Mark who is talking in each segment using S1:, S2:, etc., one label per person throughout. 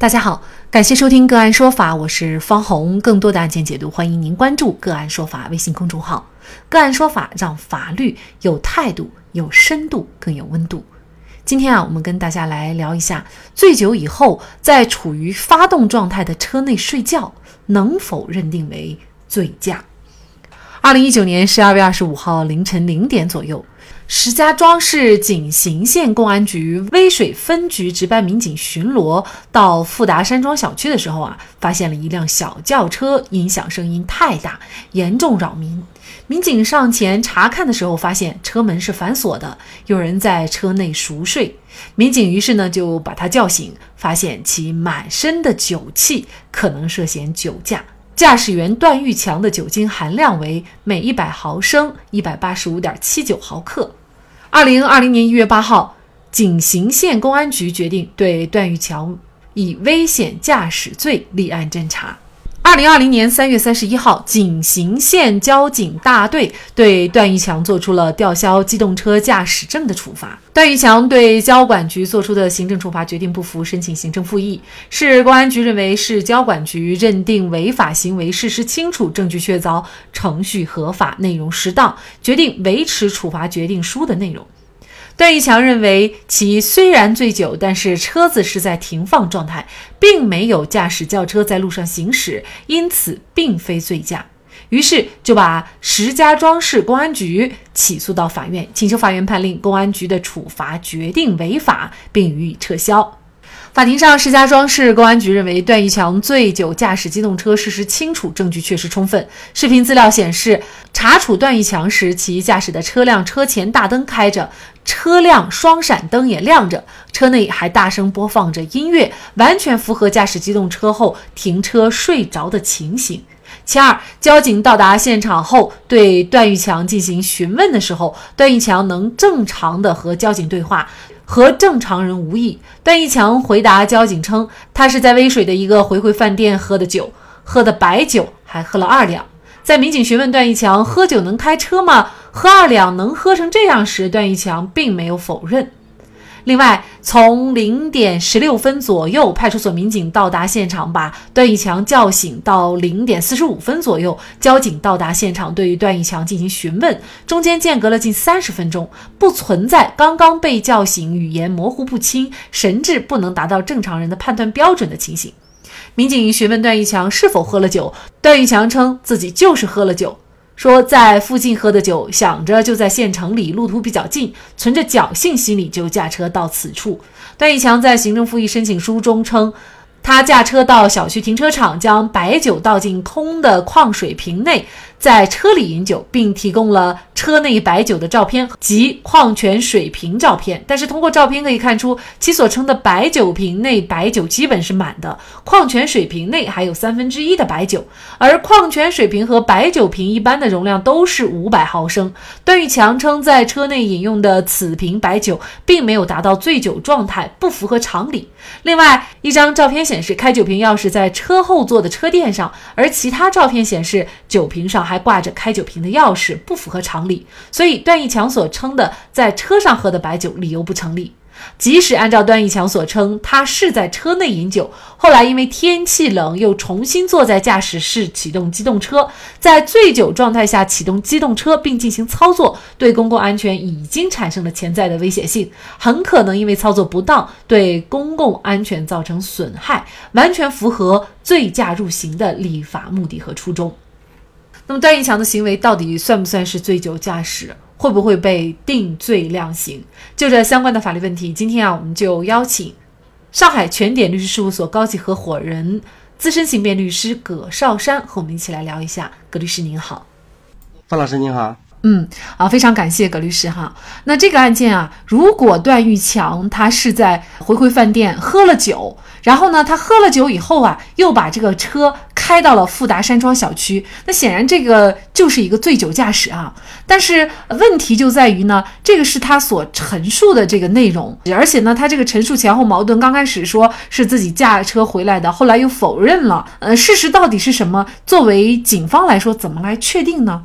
S1: 大家好，感谢收听个案说法，我是方红。更多的案件解读，欢迎您关注个案说法微信公众号。个案说法让法律有态度、有深度、更有温度。今天啊，我们跟大家来聊一下，醉酒以后在处于发动状态的车内睡觉，能否认定为醉驾？二零一九年十二月二十五号凌晨零点左右。石家庄市井陉县公安局威水分局值班民警巡逻到富达山庄小区的时候啊，发现了一辆小轿车音响声音太大，严重扰民。民警上前查看的时候，发现车门是反锁的，有人在车内熟睡。民警于是呢就把他叫醒，发现其满身的酒气，可能涉嫌酒驾。驾驶员段玉强的酒精含量为每一百毫升一百八十五点七九毫克。二零二零年一月八号，景行县公安局决定对段玉强以危险驾驶罪立案侦查。二零二零年三月三十一号，景行县交警大队对段玉强作出了吊销机动车驾驶证的处罚。段玉强对交管局作出的行政处罚决定不服，申请行政复议。市公安局认为市交管局认定违法行为事实清楚、证据确凿、程序合法、内容适当，决定维持处罚决定书的内容。段玉强认为，其虽然醉酒，但是车子是在停放状态，并没有驾驶轿车在路上行驶，因此并非醉驾。于是就把石家庄市公安局起诉到法院，请求法院判令公安局的处罚决定违法，并予以撤销。法庭上，石家庄市公安局认为段玉强醉酒驾驶机动车事实清楚，证据确实充分。视频资料显示，查处段玉强时，其驾驶的车辆车前大灯开着，车辆双闪灯也亮着，车内还大声播放着音乐，完全符合驾驶机动车后停车睡着的情形。其二，交警到达现场后，对段玉强进行询问的时候，段玉强能正常的和交警对话。和正常人无异。段玉强回答交警称，他是在威水的一个回回饭店喝的酒，喝的白酒，还喝了二两。在民警询问段玉强喝酒能开车吗？喝二两能喝成这样时，段玉强并没有否认。另外，从零点十六分左右，派出所民警到达现场，把段玉强叫醒。到零点四十五分左右，交警到达现场，对于段玉强进行询问，中间间隔了近三十分钟，不存在刚刚被叫醒、语言模糊不清、神志不能达到正常人的判断标准的情形。民警询问段玉强是否喝了酒，段玉强称自己就是喝了酒。说在附近喝的酒，想着就在县城里，路途比较近，存着侥幸心理就驾车到此处。段义强在行政复议申请书中称。他驾车到小区停车场，将白酒倒进空的矿水瓶内，在车里饮酒，并提供了车内白酒的照片及矿泉水瓶照片。但是通过照片可以看出，其所称的白酒瓶内白酒基本是满的，矿泉水瓶内还有三分之一的白酒，而矿泉水瓶和白酒瓶一般的容量都是五百毫升。段玉强称，在车内饮用的此瓶白酒并没有达到醉酒状态，不符合常理。另外一张照片显。示开酒瓶钥匙在车后座的车垫上，而其他照片显示酒瓶上还挂着开酒瓶的钥匙，不符合常理。所以段义强所称的在车上喝的白酒理由不成立。即使按照段义强所称，他是在车内饮酒，后来因为天气冷，又重新坐在驾驶室启动机动车，在醉酒状态下启动机动车并进行操作，对公共安全已经产生了潜在的危险性，很可能因为操作不当对公共安全造成损害，完全符合醉驾入刑的立法目的和初衷。那么段义强的行为到底算不算是醉酒驾驶？会不会被定罪量刑？就这相关的法律问题，今天啊，我们就邀请上海全点律师事务所高级合伙人、资深刑辩律师葛绍山和我们一起来聊一下。葛律师您好，
S2: 范老师您好。
S1: 嗯，啊，非常感谢葛律师哈。那这个案件啊，如果段玉强他是在回回饭店喝了酒，然后呢，他喝了酒以后啊，又把这个车开到了富达山庄小区，那显然这个就是一个醉酒驾驶啊。但是问题就在于呢，这个是他所陈述的这个内容，而且呢，他这个陈述前后矛盾，刚开始说是自己驾车回来的，后来又否认了。呃，事实到底是什么？作为警方来说，怎么来确定呢？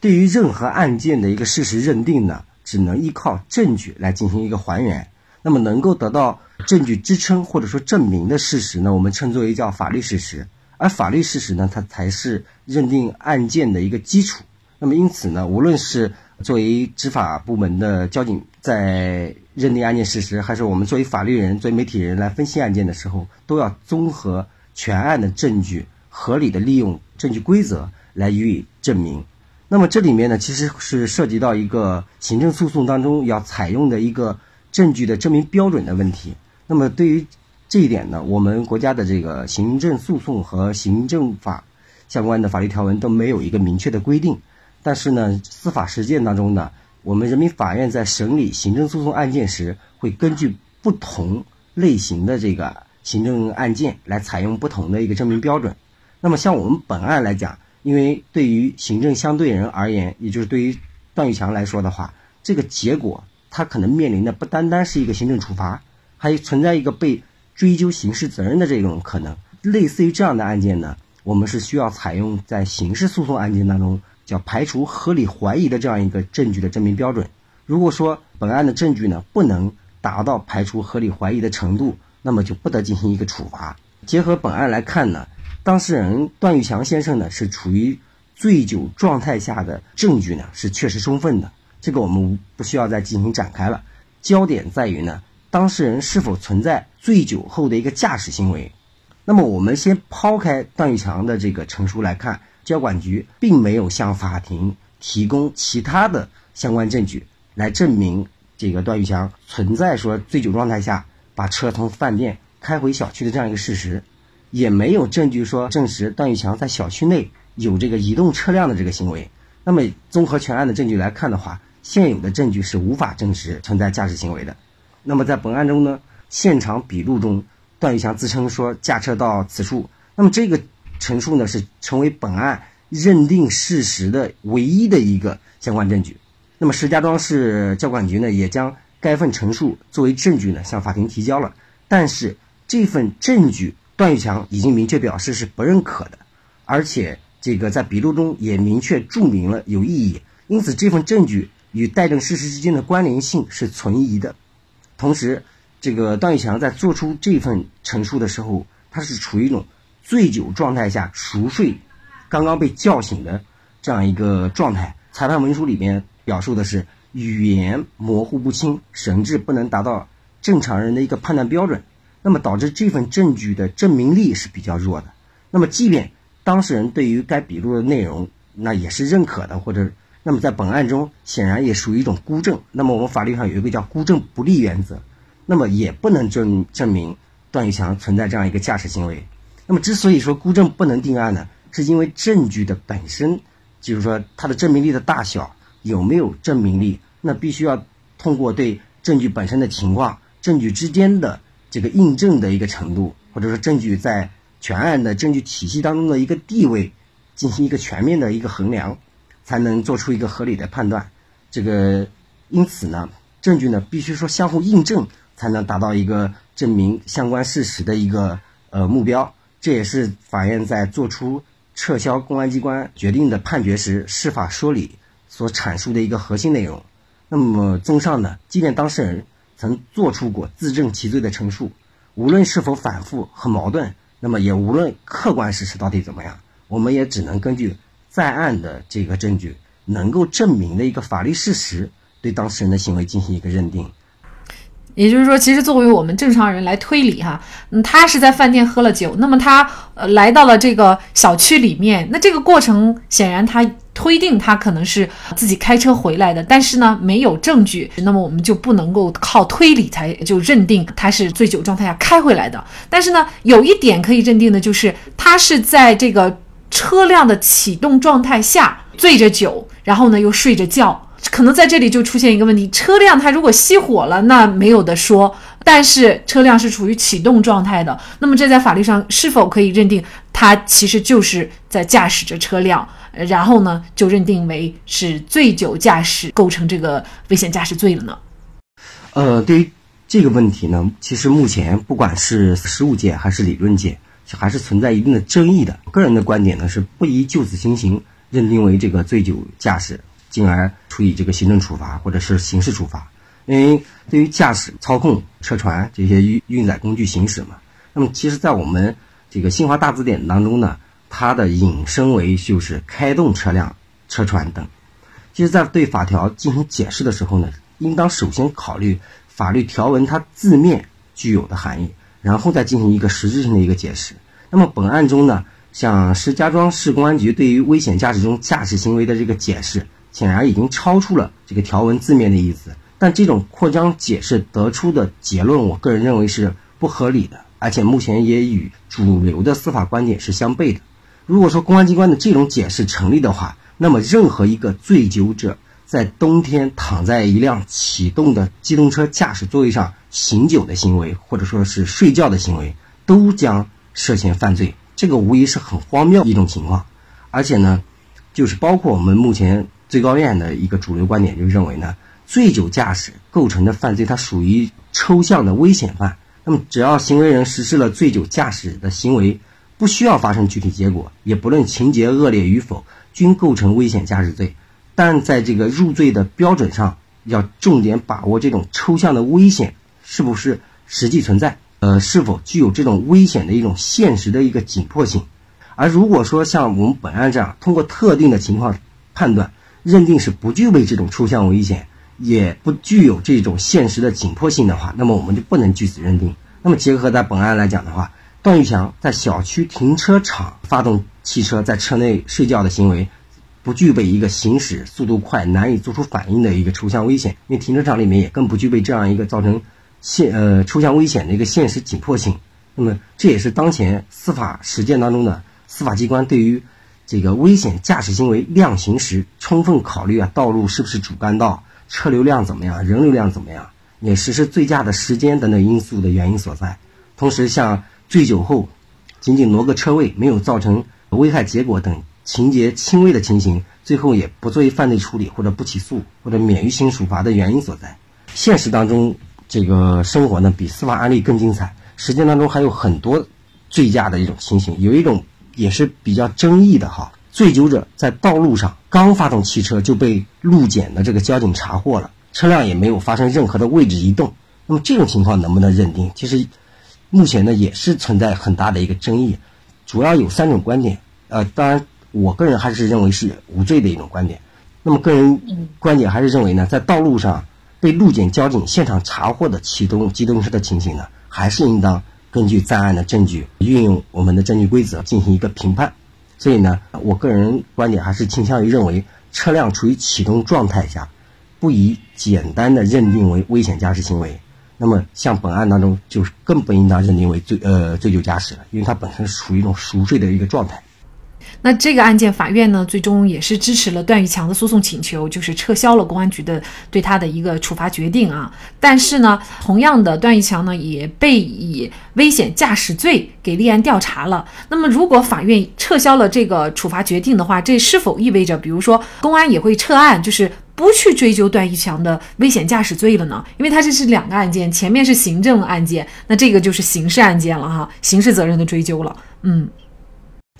S2: 对于任何案件的一个事实认定呢，只能依靠证据来进行一个还原。那么能够得到证据支撑或者说证明的事实呢，我们称作为叫法律事实。而法律事实呢，它才是认定案件的一个基础。那么因此呢，无论是作为执法部门的交警在认定案件事实，还是我们作为法律人、作为媒体人来分析案件的时候，都要综合全案的证据，合理的利用证据规则来予以证明。那么这里面呢，其实是涉及到一个行政诉讼当中要采用的一个证据的证明标准的问题。那么对于这一点呢，我们国家的这个行政诉讼和行政法相关的法律条文都没有一个明确的规定。但是呢，司法实践当中呢，我们人民法院在审理行政诉讼案件时，会根据不同类型的这个行政案件来采用不同的一个证明标准。那么像我们本案来讲，因为对于行政相对人而言，也就是对于段玉强来说的话，这个结果他可能面临的不单单是一个行政处罚，还存在一个被。追究刑事责任的这种可能，类似于这样的案件呢，我们是需要采用在刑事诉讼案件当中叫排除合理怀疑的这样一个证据的证明标准。如果说本案的证据呢不能达到排除合理怀疑的程度，那么就不得进行一个处罚。结合本案来看呢，当事人段玉强先生呢是处于醉酒状态下的证据呢是确实充分的，这个我们不需要再进行展开了。焦点在于呢。当事人是否存在醉酒后的一个驾驶行为？那么我们先抛开段玉强的这个陈述来看，交管局并没有向法庭提供其他的相关证据来证明这个段玉强存在说醉酒状态下把车从饭店开回小区的这样一个事实，也没有证据说证实段玉强在小区内有这个移动车辆的这个行为。那么综合全案的证据来看的话，现有的证据是无法证实存在驾驶行为的。那么在本案中呢，现场笔录中，段玉强自称说驾车到此处。那么这个陈述呢，是成为本案认定事实的唯一的一个相关证据。那么石家庄市交管局呢，也将该份陈述作为证据呢，向法庭提交了。但是这份证据，段玉强已经明确表示是不认可的，而且这个在笔录中也明确注明了有异议。因此，这份证据与待证事实之间的关联性是存疑的。同时，这个段玉强在做出这份陈述的时候，他是处于一种醉酒状态下熟睡，刚刚被叫醒的这样一个状态。裁判文书里面表述的是语言模糊不清，神志不能达到正常人的一个判断标准，那么导致这份证据的证明力是比较弱的。那么，即便当事人对于该笔录的内容那也是认可的，或者。那么在本案中，显然也属于一种孤证。那么我们法律上有一个叫孤证不立原则，那么也不能证证明段玉强存在这样一个驾驶行为。那么之所以说孤证不能定案呢，是因为证据的本身，就是说它的证明力的大小有没有证明力，那必须要通过对证据本身的情况、证据之间的这个印证的一个程度，或者说证据在全案的证据体系当中的一个地位，进行一个全面的一个衡量。才能做出一个合理的判断，这个因此呢，证据呢必须说相互印证，才能达到一个证明相关事实的一个呃目标。这也是法院在做出撤销公安机关决定的判决时，释法说理所阐述的一个核心内容。那么，综上呢，即便当事人曾做出过自证其罪的陈述，无论是否反复和矛盾，那么也无论客观事实到底怎么样，我们也只能根据。在案的这个证据能够证明的一个法律事实，对当事人的行为进行一个认定。
S1: 也就是说，其实作为我们正常人来推理哈，嗯，他是在饭店喝了酒，那么他呃来到了这个小区里面，那这个过程显然他推定他可能是自己开车回来的，但是呢没有证据，那么我们就不能够靠推理才就认定他是醉酒状态下开回来的。但是呢，有一点可以认定的就是他是在这个。车辆的启动状态下醉着酒，然后呢又睡着觉，可能在这里就出现一个问题：车辆它如果熄火了，那没有的说；但是车辆是处于启动状态的，那么这在法律上是否可以认定他其实就是在驾驶着车辆？然后呢就认定为是醉酒驾驶，构成这个危险驾驶罪了呢？
S2: 呃，对于这个问题呢，其实目前不管是实务界还是理论界。还是存在一定的争议的。个人的观点呢是不宜就此情形，认定为这个醉酒驾驶，进而处以这个行政处罚或者是刑事处罚。因为对于驾驶、操控车船这些运运载工具行驶嘛。那么，其实，在我们这个新华大字典当中呢，它的引申为就是开动车辆、车船等。其实，在对法条进行解释的时候呢，应当首先考虑法律条文它字面具有的含义，然后再进行一个实质性的一个解释。那么，本案中呢，像石家庄市公安局对于危险驾驶中驾驶行为的这个解释，显然已经超出了这个条文字面的意思。但这种扩张解释得出的结论，我个人认为是不合理的，而且目前也与主流的司法观点是相悖的。如果说公安机关的这种解释成立的话，那么任何一个醉酒者在冬天躺在一辆启动的机动车驾驶座位上醒酒的行为，或者说是睡觉的行为，都将涉嫌犯罪。这个无疑是很荒谬一种情况。而且呢，就是包括我们目前最高院的一个主流观点，就认为呢。醉酒驾驶构成的犯罪，它属于抽象的危险犯。那么，只要行为人实施了醉酒驾驶的行为，不需要发生具体结果，也不论情节恶劣与否，均构成危险驾驶罪。但在这个入罪的标准上，要重点把握这种抽象的危险是不是实际存在，呃，是否具有这种危险的一种现实的一个紧迫性。而如果说像我们本案这样，通过特定的情况判断，认定是不具备这种抽象危险。也不具有这种现实的紧迫性的话，那么我们就不能据此认定。那么结合在本案来讲的话，段玉强在小区停车场发动汽车在车内睡觉的行为，不具备一个行驶速度快、难以做出反应的一个抽象危险，因为停车场里面也更不具备这样一个造成现呃抽象危险的一个现实紧迫性。那么这也是当前司法实践当中的司法机关对于这个危险驾驶行为量刑时充分考虑啊，道路是不是主干道。车流量怎么样？人流量怎么样？也实施醉驾的时间等等因素的原因所在。同时，像醉酒后仅仅挪个车位，没有造成危害结果等情节轻微的情形，最后也不作为犯罪处理或者不起诉或者免于刑处罚的原因所在。现实当中，这个生活呢比司法案例更精彩。实践当中还有很多醉驾的一种情形，有一种也是比较争议的哈。醉酒者在道路上刚发动汽车就被路检的这个交警查获了，车辆也没有发生任何的位置移动。那么这种情况能不能认定？其实目前呢也是存在很大的一个争议，主要有三种观点。呃，当然我个人还是认为是无罪的一种观点。那么个人观点还是认为呢，在道路上被路检交警现场查获的启动机动车的情形呢，还是应当根据在案的证据，运用我们的证据规则进行一个评判。所以呢，我个人观点还是倾向于认为，车辆处于启动状态下，不宜简单的认定为危险驾驶行为。那么，像本案当中，就是更不应当认定为醉呃醉酒驾驶了，因为他本身属于一种熟睡的一个状态。
S1: 那这个案件，法院呢最终也是支持了段玉强的诉讼请求，就是撤销了公安局的对他的一个处罚决定啊。但是呢，同样的，段玉强呢也被以危险驾驶罪给立案调查了。那么，如果法院撤销了这个处罚决定的话，这是否意味着，比如说公安也会撤案，就是不去追究段玉强的危险驾驶罪了呢？因为他这是两个案件，前面是行政案件，那这个就是刑事案件了哈，刑事责任的追究了。嗯。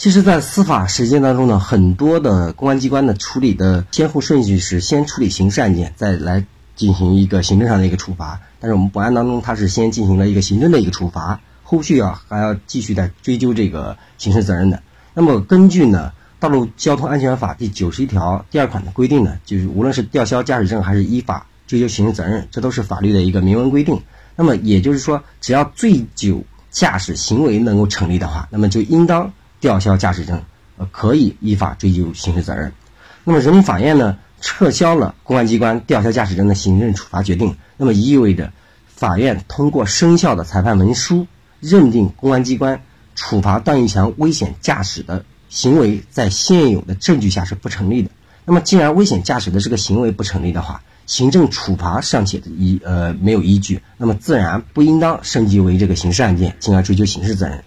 S2: 其实，在司法实践当中呢，很多的公安机关的处理的先后顺序是先处理刑事案件，再来进行一个行政上的一个处罚。但是我们本案当中，它是先进行了一个行政的一个处罚，后续啊还要继续再追究这个刑事责任的。那么，根据呢《道路交通安全法》第九十一条第二款的规定呢，就是无论是吊销驾驶证还是依法追究刑事责任，这都是法律的一个明文规定。那么也就是说，只要醉酒驾驶行为能够成立的话，那么就应当。吊销驾驶证，呃，可以依法追究刑事责任。那么，人民法院呢，撤销了公安机关吊销驾驶证的行政处罚决定，那么意味着法院通过生效的裁判文书，认定公安机关处罚段玉强危险驾驶的行为在现有的证据下是不成立的。那么，既然危险驾驶的这个行为不成立的话，行政处罚尚且依呃没有依据，那么自然不应当升级为这个刑事案件，进而追究刑事责任。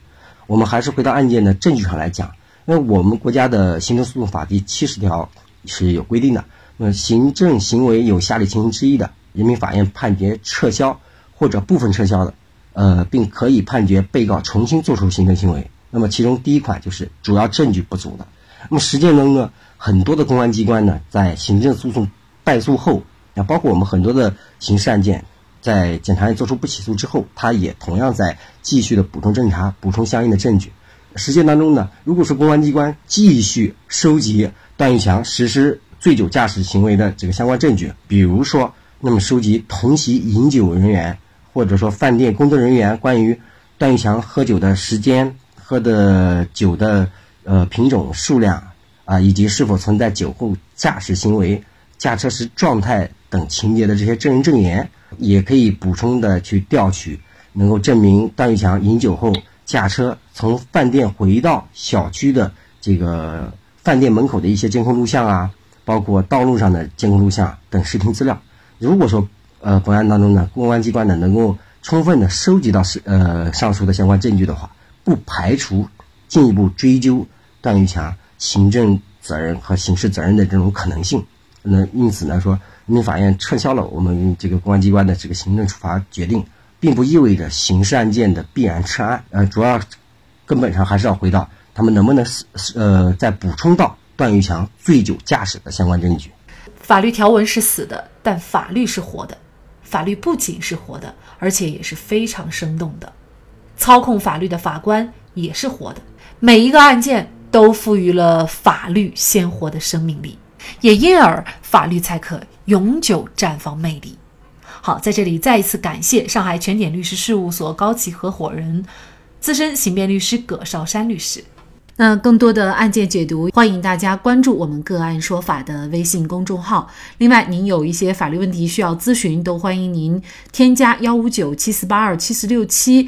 S2: 我们还是回到案件的证据上来讲，因为我们国家的行政诉讼法第七十条是有规定的，那么行政行为有下列情形之一的，人民法院判决撤销或者部分撤销的，呃，并可以判决被告重新作出行政行为。那么其中第一款就是主要证据不足的。那么实践中呢，很多的公安机关呢，在行政诉讼败诉后，那包括我们很多的刑事案件，在检察院作出不起诉之后，他也同样在继续的补充侦查，补充相应的证据。实践当中呢，如果说公安机关继续收集段玉强实施醉酒驾驶行为的这个相关证据，比如说，那么收集同席饮酒人员或者说饭店工作人员关于段玉强喝酒的时间、喝的酒的呃品种、数量啊，以及是否存在酒后驾驶行为、驾车时状态等情节的这些证人证言，也可以补充的去调取，能够证明段玉强饮酒后。驾车从饭店回到小区的这个饭店门口的一些监控录像啊，包括道路上的监控录像等视听资料。如果说呃本案当中呢，公安机关呢能够充分的收集到是呃上述的相关证据的话，不排除进一步追究段玉强行政责任和刑事责任的这种可能性。那因此呢说，人民法院撤销了我们这个公安机关的这个行政处罚决定。并不意味着刑事案件的必然撤案，呃，主要根本上还是要回到他们能不能是呃再补充到段玉强醉酒驾驶的相关证据。
S1: 法律条文是死的，但法律是活的。法律不仅是活的，而且也是非常生动的。操控法律的法官也是活的。每一个案件都赋予了法律鲜活的生命力，也因而法律才可永久绽放魅力。好，在这里再一次感谢上海全点律师事务所高级合伙人、资深刑辩律师葛绍山律师。那更多的案件解读，欢迎大家关注我们“个案说法”的微信公众号。另外，您有一些法律问题需要咨询，都欢迎您添加幺五九七四八二七四六七